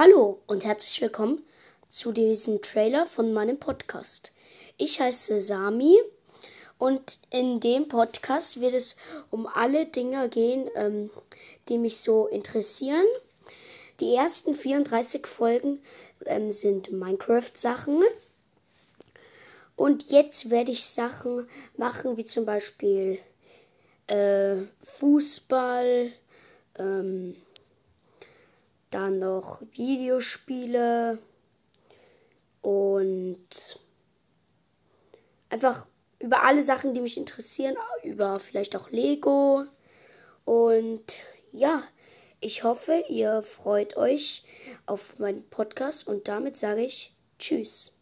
Hallo und herzlich willkommen zu diesem Trailer von meinem Podcast. Ich heiße Sami und in dem Podcast wird es um alle Dinge gehen, ähm, die mich so interessieren. Die ersten 34 Folgen ähm, sind Minecraft-Sachen. Und jetzt werde ich Sachen machen, wie zum Beispiel äh, Fußball, ähm, dann noch Videospiele und einfach über alle Sachen, die mich interessieren, über vielleicht auch Lego. Und ja, ich hoffe, ihr freut euch auf meinen Podcast und damit sage ich Tschüss.